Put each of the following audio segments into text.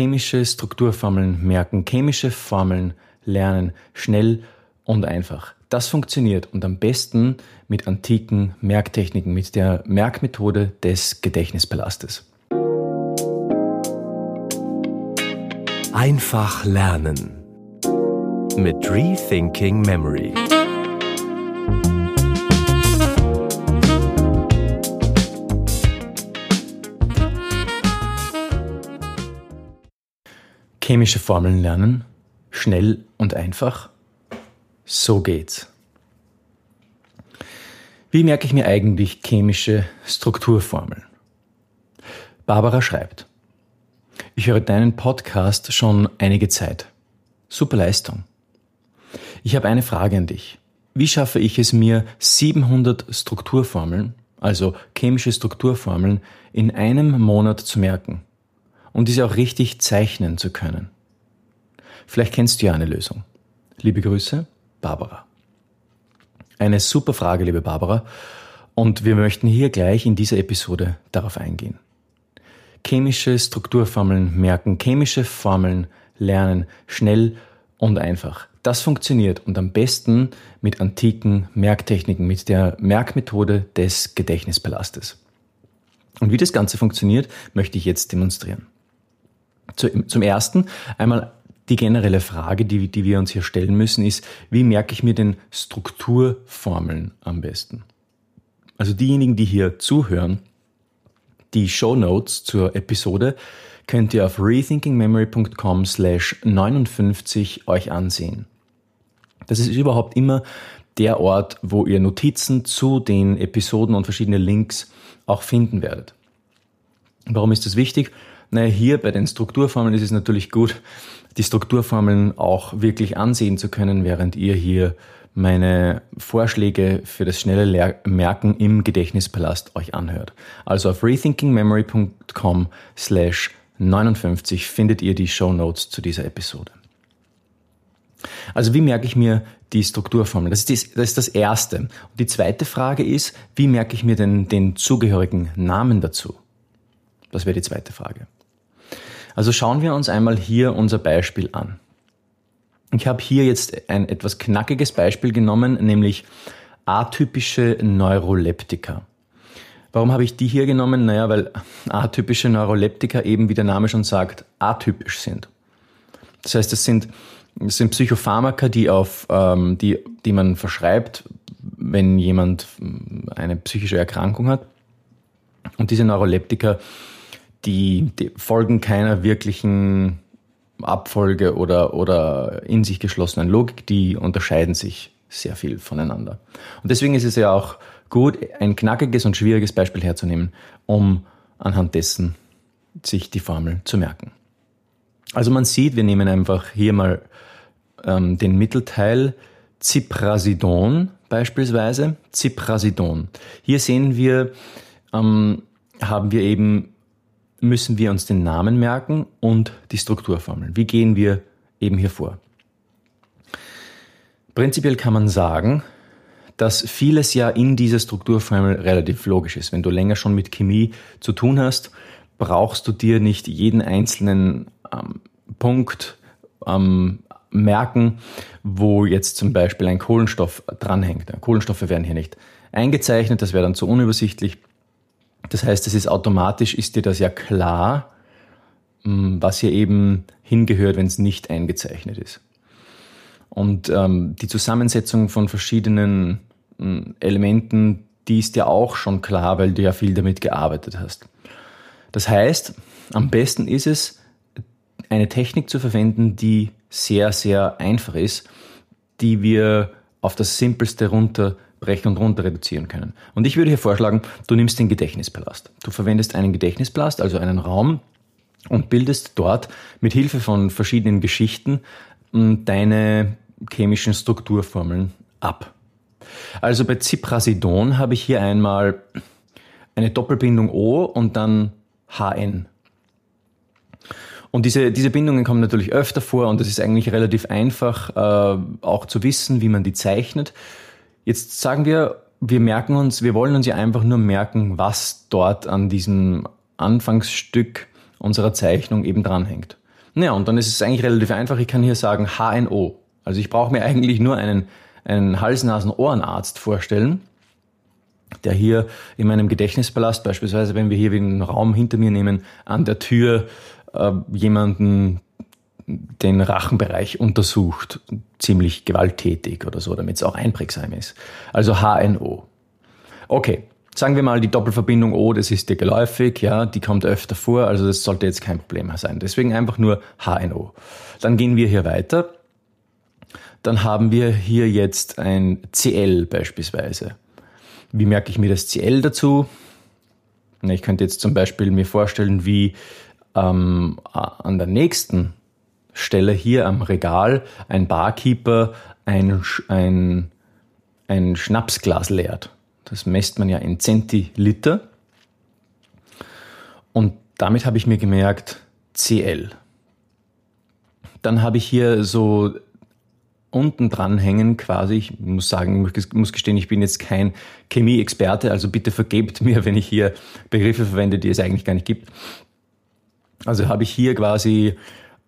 chemische Strukturformeln merken, chemische Formeln lernen, schnell und einfach. Das funktioniert und am besten mit antiken Merktechniken, mit der Merkmethode des Gedächtnispalastes. Einfach lernen mit Rethinking Memory. Chemische Formeln lernen, schnell und einfach. So geht's. Wie merke ich mir eigentlich chemische Strukturformeln? Barbara schreibt, ich höre deinen Podcast schon einige Zeit. Super Leistung. Ich habe eine Frage an dich. Wie schaffe ich es mir, 700 Strukturformeln, also chemische Strukturformeln, in einem Monat zu merken? Und diese auch richtig zeichnen zu können. Vielleicht kennst du ja eine Lösung. Liebe Grüße, Barbara. Eine super Frage, liebe Barbara, und wir möchten hier gleich in dieser Episode darauf eingehen. Chemische Strukturformeln merken, chemische Formeln lernen, schnell und einfach. Das funktioniert und am besten mit antiken Merktechniken, mit der Merkmethode des Gedächtnispalastes. Und wie das Ganze funktioniert, möchte ich jetzt demonstrieren. Zum ersten einmal die generelle Frage, die, die wir uns hier stellen müssen, ist, wie merke ich mir denn Strukturformeln am besten? Also diejenigen, die hier zuhören, die Show Notes zur Episode könnt ihr auf rethinkingmemory.com slash 59 euch ansehen. Das ist überhaupt immer der Ort, wo ihr Notizen zu den Episoden und verschiedene Links auch finden werdet. Warum ist das wichtig? Naja, hier bei den Strukturformeln ist es natürlich gut, die Strukturformeln auch wirklich ansehen zu können, während ihr hier meine Vorschläge für das schnelle Merken im Gedächtnispalast euch anhört. Also auf rethinkingmemory.com slash 59 findet ihr die Show Notes zu dieser Episode. Also wie merke ich mir die Strukturformel? Das ist, das ist das Erste. Und die zweite Frage ist, wie merke ich mir denn den zugehörigen Namen dazu? Das wäre die zweite Frage. Also schauen wir uns einmal hier unser Beispiel an. Ich habe hier jetzt ein etwas knackiges Beispiel genommen, nämlich atypische Neuroleptika. Warum habe ich die hier genommen? Naja, weil atypische Neuroleptika eben, wie der Name schon sagt, atypisch sind. Das heißt, es sind, sind Psychopharmaka, die, auf, ähm, die, die man verschreibt, wenn jemand eine psychische Erkrankung hat. Und diese Neuroleptika die, die folgen keiner wirklichen Abfolge oder, oder in sich geschlossenen Logik, die unterscheiden sich sehr viel voneinander. Und deswegen ist es ja auch gut, ein knackiges und schwieriges Beispiel herzunehmen, um anhand dessen sich die Formel zu merken. Also man sieht, wir nehmen einfach hier mal ähm, den Mittelteil Ziprasidon beispielsweise. Ziprasidon. Hier sehen wir, ähm, haben wir eben müssen wir uns den Namen merken und die Strukturformeln. Wie gehen wir eben hier vor? Prinzipiell kann man sagen, dass vieles ja in dieser Strukturformel relativ logisch ist. Wenn du länger schon mit Chemie zu tun hast, brauchst du dir nicht jeden einzelnen ähm, Punkt ähm, merken, wo jetzt zum Beispiel ein Kohlenstoff dranhängt. Kohlenstoffe werden hier nicht eingezeichnet, das wäre dann zu unübersichtlich. Das heißt, es ist automatisch, ist dir das ja klar, mm, was hier eben hingehört, wenn es nicht eingezeichnet ist. Und ähm, die Zusammensetzung von verschiedenen äh, Elementen, die ist dir auch schon klar, weil du ja viel damit gearbeitet hast. Das heißt, am besten ist es, eine Technik zu verwenden, die sehr, sehr einfach ist, die wir auf das Simpelste runter brechen und runter reduzieren können. Und ich würde hier vorschlagen, du nimmst den Gedächtnispalast. Du verwendest einen Gedächtnispalast, also einen Raum, und bildest dort mit Hilfe von verschiedenen Geschichten hm, deine chemischen Strukturformeln ab. Also bei Ziprasidon habe ich hier einmal eine Doppelbindung O und dann HN. Und diese, diese Bindungen kommen natürlich öfter vor und es ist eigentlich relativ einfach äh, auch zu wissen, wie man die zeichnet. Jetzt sagen wir, wir merken uns, wir wollen uns ja einfach nur merken, was dort an diesem Anfangsstück unserer Zeichnung eben dranhängt. Naja, und dann ist es eigentlich relativ einfach. Ich kann hier sagen HNO. Also ich brauche mir eigentlich nur einen, einen Hals-Nasen-Ohrenarzt vorstellen, der hier in meinem Gedächtnispalast, beispielsweise wenn wir hier den Raum hinter mir nehmen, an der Tür äh, jemanden den Rachenbereich untersucht, ziemlich gewalttätig oder so, damit es auch einprägsam ist. Also HNO. Okay, sagen wir mal die Doppelverbindung O, das ist dir geläufig, ja, die kommt öfter vor, also das sollte jetzt kein Problem sein. Deswegen einfach nur HNO. Dann gehen wir hier weiter. Dann haben wir hier jetzt ein CL beispielsweise. Wie merke ich mir das CL dazu? Ich könnte jetzt zum Beispiel mir vorstellen, wie ähm, an der nächsten Stelle hier am Regal ein Barkeeper ein, ein, ein Schnapsglas leert. Das messt man ja in Zentiliter. Und damit habe ich mir gemerkt, CL. Dann habe ich hier so unten dran hängen quasi. Ich muss sagen, ich muss gestehen, ich bin jetzt kein Chemie-Experte, also bitte vergebt mir, wenn ich hier Begriffe verwende, die es eigentlich gar nicht gibt. Also habe ich hier quasi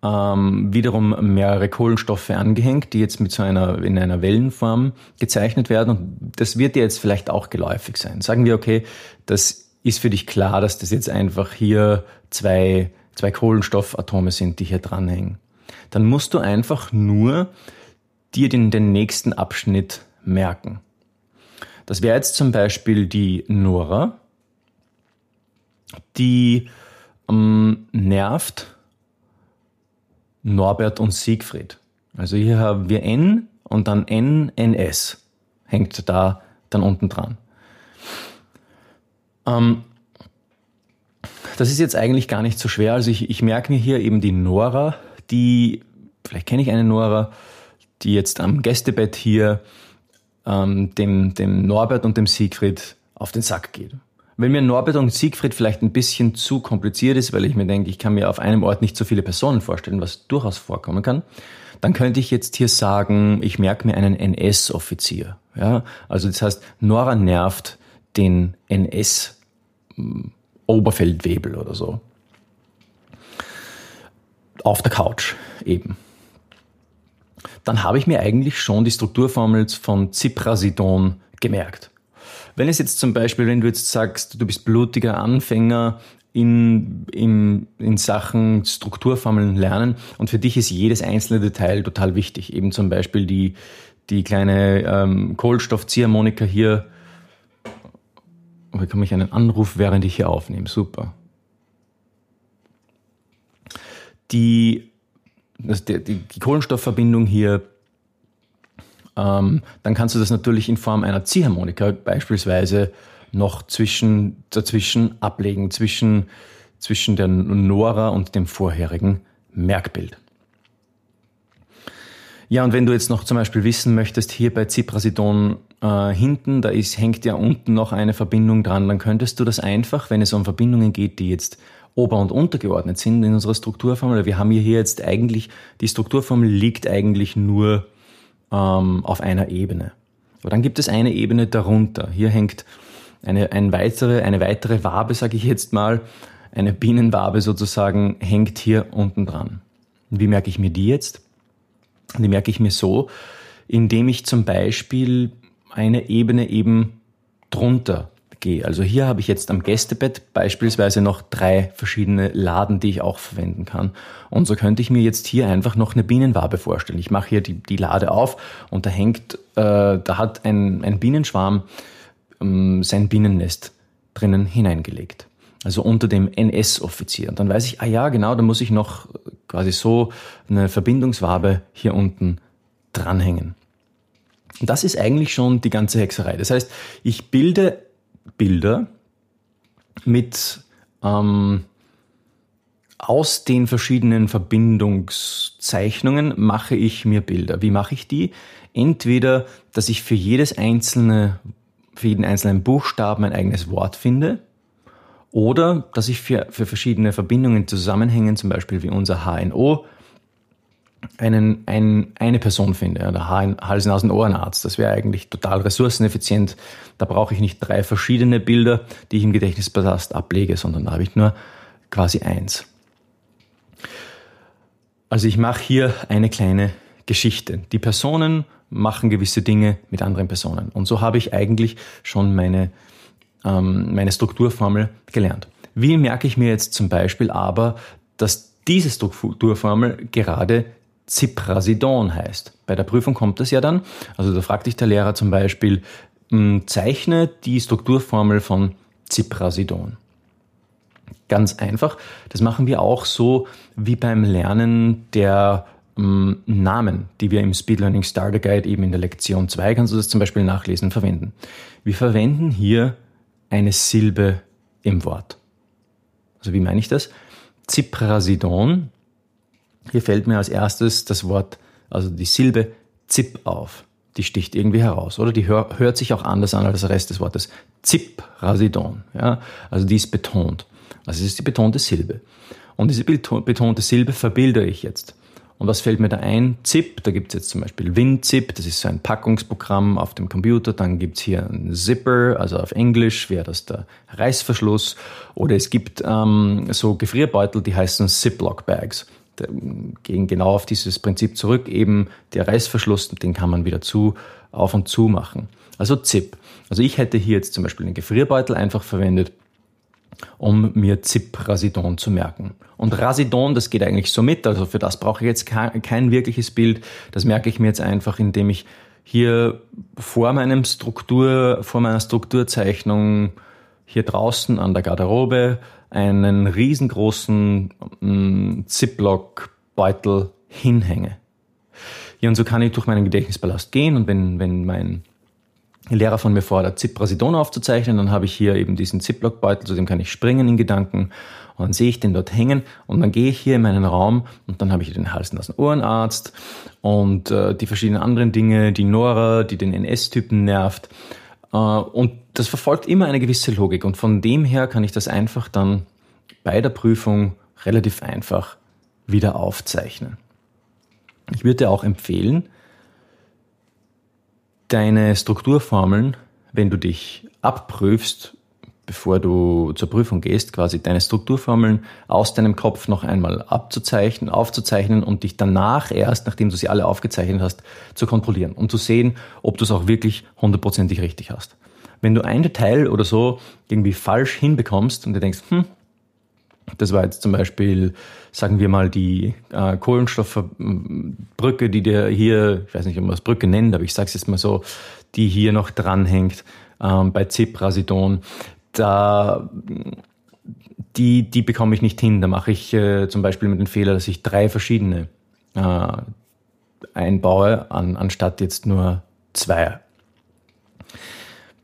ähm, wiederum mehrere Kohlenstoffe angehängt, die jetzt mit so einer, in einer Wellenform gezeichnet werden. Und das wird dir jetzt vielleicht auch geläufig sein. Sagen wir, okay, das ist für dich klar, dass das jetzt einfach hier zwei, zwei Kohlenstoffatome sind, die hier dranhängen. Dann musst du einfach nur dir den, den nächsten Abschnitt merken. Das wäre jetzt zum Beispiel die Nora, die ähm, nervt Norbert und Siegfried. Also hier haben wir N und dann NNS hängt da dann unten dran. Ähm, das ist jetzt eigentlich gar nicht so schwer. Also ich, ich merke mir hier eben die Nora, die, vielleicht kenne ich eine Nora, die jetzt am Gästebett hier ähm, dem, dem Norbert und dem Siegfried auf den Sack geht. Wenn mir Norbert und Siegfried vielleicht ein bisschen zu kompliziert ist, weil ich mir denke, ich kann mir auf einem Ort nicht so viele Personen vorstellen, was durchaus vorkommen kann, dann könnte ich jetzt hier sagen, ich merke mir einen NS-Offizier. Ja, also das heißt, Nora nervt den NS hm, Oberfeldwebel oder so. Auf der Couch eben. Dann habe ich mir eigentlich schon die Strukturformel von Ziprasidon gemerkt. Wenn es jetzt zum Beispiel, wenn du jetzt sagst, du bist blutiger Anfänger in, in, in Sachen Strukturformeln lernen und für dich ist jedes einzelne Detail total wichtig. Eben zum Beispiel die, die kleine ähm, Kohlenstoffziehharmonika hier. Oh, bekomme ich einen Anruf, während ich hier aufnehme. Super. Die, das, die, die Kohlenstoffverbindung hier ähm, dann kannst du das natürlich in Form einer Ziehharmonika beispielsweise noch zwischen, dazwischen ablegen, zwischen, zwischen der Nora und dem vorherigen Merkbild. Ja, und wenn du jetzt noch zum Beispiel wissen möchtest, hier bei Ziprasidon äh, hinten, da ist, hängt ja unten noch eine Verbindung dran, dann könntest du das einfach, wenn es um Verbindungen geht, die jetzt ober- und untergeordnet sind in unserer Strukturformel, wir haben hier jetzt eigentlich, die Strukturformel liegt eigentlich nur ähm, auf einer Ebene. Aber dann gibt es eine Ebene darunter. Hier hängt eine, ein weitere, eine weitere Wabe, sage ich jetzt mal, eine Bienenwabe sozusagen, hängt hier unten dran. Wie merke ich mir die jetzt? Die merke ich mir so, indem ich zum Beispiel eine Ebene eben drunter gehe. Also hier habe ich jetzt am Gästebett beispielsweise noch drei verschiedene Laden, die ich auch verwenden kann. Und so könnte ich mir jetzt hier einfach noch eine Bienenwabe vorstellen. Ich mache hier die, die Lade auf und da hängt, äh, da hat ein, ein Bienenschwarm ähm, sein Bienennest drinnen hineingelegt. Also unter dem NS-Offizier. Und dann weiß ich, ah ja, genau, da muss ich noch quasi so eine Verbindungswabe hier unten dranhängen. Und das ist eigentlich schon die ganze Hexerei. Das heißt, ich bilde Bilder mit ähm, aus den verschiedenen Verbindungszeichnungen mache ich mir Bilder. Wie mache ich die? Entweder, dass ich für jedes einzelne, für jeden einzelnen Buchstaben ein eigenes Wort finde, oder dass ich für, für verschiedene Verbindungen, Zusammenhängen, zum Beispiel wie unser HNO, einen, ein, eine Person finde, der Hals-, Nasen-, Ohrenarzt. Das wäre eigentlich total ressourceneffizient. Da brauche ich nicht drei verschiedene Bilder, die ich im Gedächtnispalast ablege, sondern da habe ich nur quasi eins. Also ich mache hier eine kleine Geschichte. Die Personen machen gewisse Dinge mit anderen Personen. Und so habe ich eigentlich schon meine, ähm, meine Strukturformel gelernt. Wie merke ich mir jetzt zum Beispiel aber, dass diese Strukturformel gerade Ziprasidon heißt? Bei der Prüfung kommt das ja dann. Also da fragt dich der Lehrer zum Beispiel, hm, zeichne die Strukturformel von Ziprasidon. Ganz einfach. Das machen wir auch so wie beim Lernen der ähm, Namen, die wir im Speed Learning Starter Guide eben in der Lektion 2, kannst du das zum Beispiel nachlesen, verwenden. Wir verwenden hier eine Silbe im Wort. Also wie meine ich das? Ziprasidon. Hier fällt mir als erstes das Wort, also die Silbe Zip auf. Die sticht irgendwie heraus, oder? Die hör, hört sich auch anders an als der Rest des Wortes. Ziprasidon. Ja? Also die ist betont. Also es ist die betonte Silbe. Und diese betonte Silbe verbilde ich jetzt. Und was fällt mir da ein? ZIP, da gibt es jetzt zum Beispiel WinZip, das ist so ein Packungsprogramm auf dem Computer. Dann gibt es hier einen Zipper, also auf Englisch wäre das der Reißverschluss. Oder es gibt ähm, so Gefrierbeutel, die heißen Ziplock-Bags. Gehen genau auf dieses Prinzip zurück, eben der Reißverschluss, den kann man wieder zu, auf und zu machen. Also ZIP. Also ich hätte hier jetzt zum Beispiel einen Gefrierbeutel einfach verwendet um mir Zip-Rasidon zu merken. Und Rasidon, das geht eigentlich so mit, also für das brauche ich jetzt kein, kein wirkliches Bild. Das merke ich mir jetzt einfach, indem ich hier vor meinem Struktur, vor meiner Strukturzeichnung hier draußen an der Garderobe einen riesengroßen ähm, Ziplock-Beutel hinhänge. Ja, und so kann ich durch meinen Gedächtnispalast gehen und wenn, wenn mein Lehrer von mir fordert, Ziprasidon aufzuzeichnen, dann habe ich hier eben diesen Ziplock-Beutel, zu dem kann ich springen in Gedanken und dann sehe ich den dort hängen und dann gehe ich hier in meinen Raum und dann habe ich den Hals- nasen Ohrenarzt und äh, die verschiedenen anderen Dinge, die Nora, die den NS-Typen nervt und das verfolgt immer eine gewisse Logik und von dem her kann ich das einfach dann bei der Prüfung relativ einfach wieder aufzeichnen. Ich würde dir auch empfehlen, deine Strukturformeln, wenn du dich abprüfst, bevor du zur Prüfung gehst, quasi deine Strukturformeln aus deinem Kopf noch einmal abzuzeichnen, aufzuzeichnen und dich danach erst, nachdem du sie alle aufgezeichnet hast, zu kontrollieren, um zu sehen, ob du es auch wirklich hundertprozentig richtig hast. Wenn du ein Detail oder so irgendwie falsch hinbekommst und du denkst, hm, das war jetzt zum Beispiel, sagen wir mal, die äh, Kohlenstoffbrücke, die dir hier, ich weiß nicht, ob man das Brücke nennt, aber ich sage es jetzt mal so, die hier noch dranhängt ähm, bei Ziprasidon. Da, die, die bekomme ich nicht hin. Da mache ich äh, zum Beispiel mit dem Fehler, dass ich drei verschiedene äh, einbaue, an, anstatt jetzt nur zwei.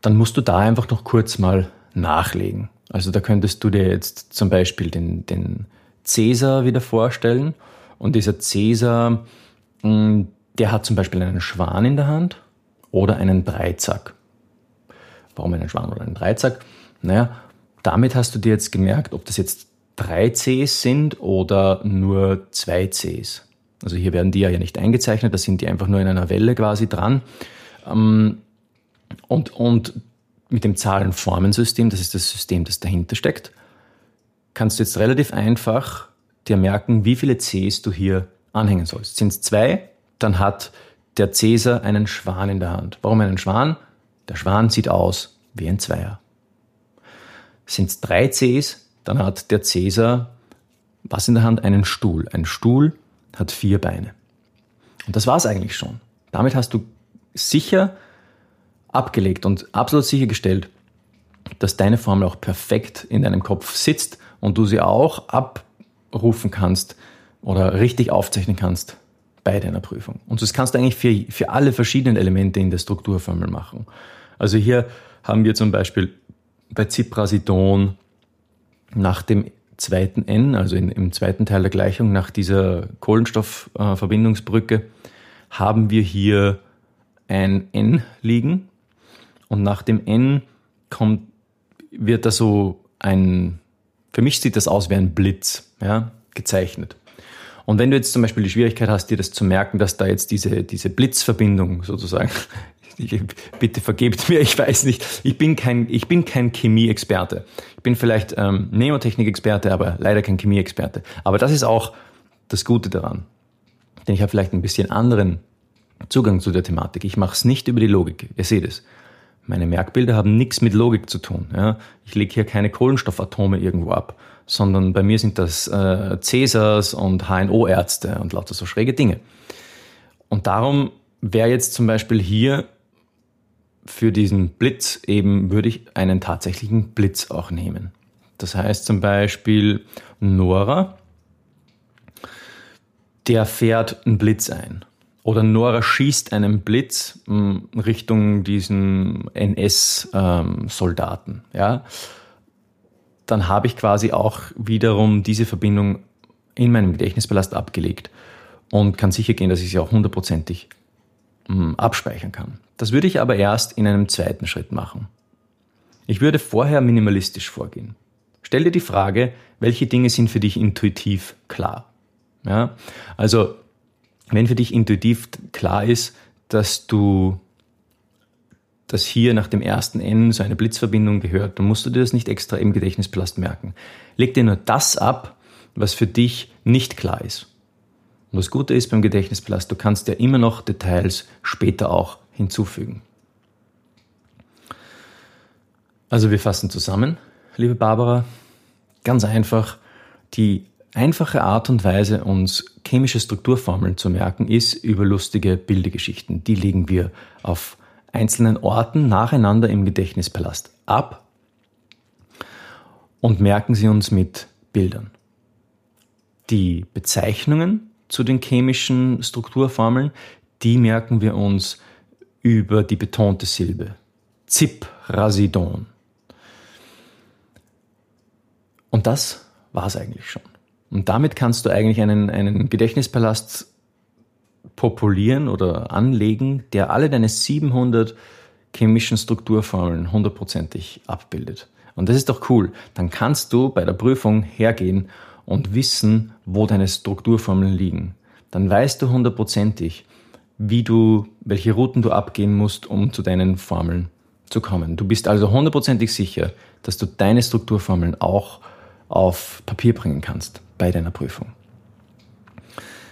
Dann musst du da einfach noch kurz mal nachlegen. Also da könntest du dir jetzt zum Beispiel den, den Cäsar wieder vorstellen. Und dieser Cäsar, mm, der hat zum Beispiel einen Schwan in der Hand oder einen Dreizack. Warum einen Schwan oder einen Dreizack? Naja, damit hast du dir jetzt gemerkt, ob das jetzt drei Cs sind oder nur zwei Cs. Also hier werden die ja nicht eingezeichnet, da sind die einfach nur in einer Welle quasi dran. Ähm, und, und mit dem Zahlenformensystem, das ist das System, das dahinter steckt, kannst du jetzt relativ einfach dir merken, wie viele Cs du hier anhängen sollst. Sind es zwei, dann hat der Cäsar einen Schwan in der Hand. Warum einen Schwan? Der Schwan sieht aus wie ein Zweier. Sind es drei Cs, dann hat der Cäsar was in der Hand? Einen Stuhl. Ein Stuhl hat vier Beine. Und das war es eigentlich schon. Damit hast du sicher abgelegt und absolut sichergestellt, dass deine Formel auch perfekt in deinem Kopf sitzt und du sie auch abrufen kannst oder richtig aufzeichnen kannst bei deiner Prüfung. Und das kannst du eigentlich für, für alle verschiedenen Elemente in der Strukturformel machen. Also hier haben wir zum Beispiel bei Ziprasidon nach dem zweiten N, also in, im zweiten Teil der Gleichung, nach dieser Kohlenstoffverbindungsbrücke, äh, haben wir hier ein N liegen und nach dem N kommt, wird da so ein, für mich sieht das aus wie ein Blitz, ja, gezeichnet. Und wenn du jetzt zum Beispiel die Schwierigkeit hast, dir das zu merken, dass da jetzt diese, diese Blitzverbindung sozusagen, bitte vergebt mir, ich weiß nicht, ich bin kein, ich bin kein Chemie-Experte. Ich bin vielleicht ähm, Nemotechnik-Experte, aber leider kein Chemie-Experte. Aber das ist auch das Gute daran. Denn ich habe vielleicht ein bisschen anderen Zugang zu der Thematik. Ich mache es nicht über die Logik. Ihr seht es. Meine Merkbilder haben nichts mit Logik zu tun. Ja? Ich lege hier keine Kohlenstoffatome irgendwo ab, sondern bei mir sind das äh, Cäsars und HNO-Ärzte und lauter so schräge Dinge. Und darum wäre jetzt zum Beispiel hier für diesen Blitz eben, würde ich einen tatsächlichen Blitz auch nehmen. Das heißt zum Beispiel Nora, der fährt einen Blitz ein. Oder Nora schießt einen Blitz hm, Richtung diesen NS-Soldaten. Ja? Dann habe ich quasi auch wiederum diese Verbindung in meinem Gedächtnispalast abgelegt und kann sicher gehen, dass ich sie auch hundertprozentig abspeichern kann. Das würde ich aber erst in einem zweiten Schritt machen. Ich würde vorher minimalistisch vorgehen. Stell dir die Frage, welche Dinge sind für dich intuitiv klar? Ja? Also, wenn für dich intuitiv klar ist, dass du dass hier nach dem ersten N so eine Blitzverbindung gehört, dann musst du dir das nicht extra im Gedächtnisplast merken. Leg dir nur das ab, was für dich nicht klar ist. Und das Gute ist beim Gedächtnisplast, du kannst ja immer noch Details später auch hinzufügen. Also wir fassen zusammen, liebe Barbara, ganz einfach, die einfache Art und Weise, uns chemische Strukturformeln zu merken, ist über lustige Bildergeschichten. Die legen wir auf einzelnen Orten nacheinander im Gedächtnispalast ab und merken sie uns mit Bildern. Die Bezeichnungen zu den chemischen Strukturformeln, die merken wir uns über die betonte Silbe. Ziprasidon. Und das war es eigentlich schon. Und damit kannst du eigentlich einen, einen Gedächtnispalast populieren oder anlegen, der alle deine 700 chemischen Strukturformeln hundertprozentig abbildet. Und das ist doch cool. Dann kannst du bei der Prüfung hergehen und wissen, wo deine Strukturformeln liegen. Dann weißt du hundertprozentig, wie du, welche Routen du abgehen musst, um zu deinen Formeln zu kommen. Du bist also hundertprozentig sicher, dass du deine Strukturformeln auch auf Papier bringen kannst bei deiner Prüfung.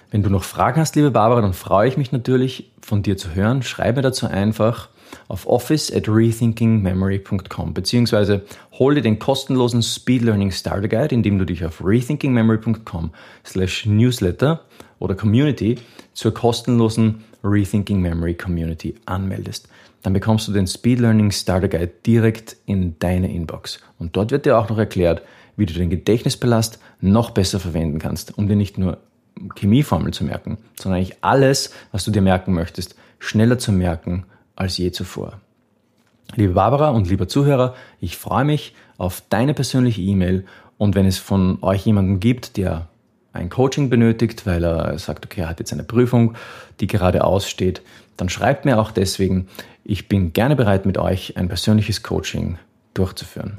Wenn du noch Fragen hast, liebe Barbara, dann freue ich mich natürlich, von dir zu hören. Schreibe dazu einfach auf office at rethinkingmemory.com beziehungsweise hol dir den kostenlosen Speed Learning Starter Guide, indem du dich auf rethinkingmemory.com slash newsletter oder community zur kostenlosen Rethinking Memory Community anmeldest. Dann bekommst du den Speed Learning Starter Guide direkt in deine Inbox. Und dort wird dir auch noch erklärt, wie du den Gedächtnispalast noch besser verwenden kannst, um dir nicht nur Chemieformeln zu merken, sondern eigentlich alles, was du dir merken möchtest, schneller zu merken als je zuvor. Liebe Barbara und lieber Zuhörer, ich freue mich auf deine persönliche E-Mail und wenn es von euch jemanden gibt, der ein Coaching benötigt, weil er sagt, okay, er hat jetzt eine Prüfung, die gerade aussteht, dann schreibt mir auch deswegen. Ich bin gerne bereit, mit euch ein persönliches Coaching durchzuführen.